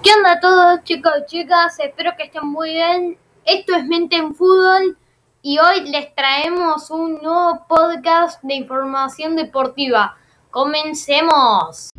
¿Qué onda a todos chicos y chicas? Espero que estén muy bien. Esto es Mente en Fútbol y hoy les traemos un nuevo podcast de información deportiva. Comencemos.